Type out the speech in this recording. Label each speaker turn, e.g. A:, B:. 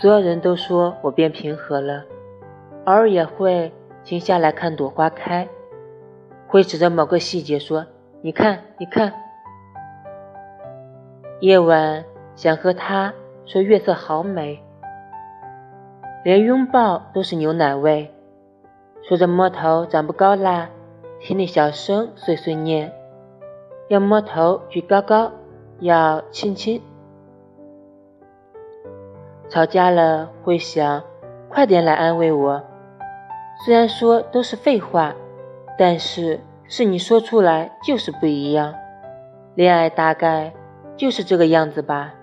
A: 所有人都说我变平和了，偶尔也会停下来看朵花开，会指着某个细节说：“你看，你看。”夜晚想和他说月色好美，连拥抱都是牛奶味。说着摸头长不高啦，心里小声碎碎念，要摸头举高高，要亲亲。吵架了会想快点来安慰我，虽然说都是废话，但是是你说出来就是不一样。恋爱大概就是这个样子吧。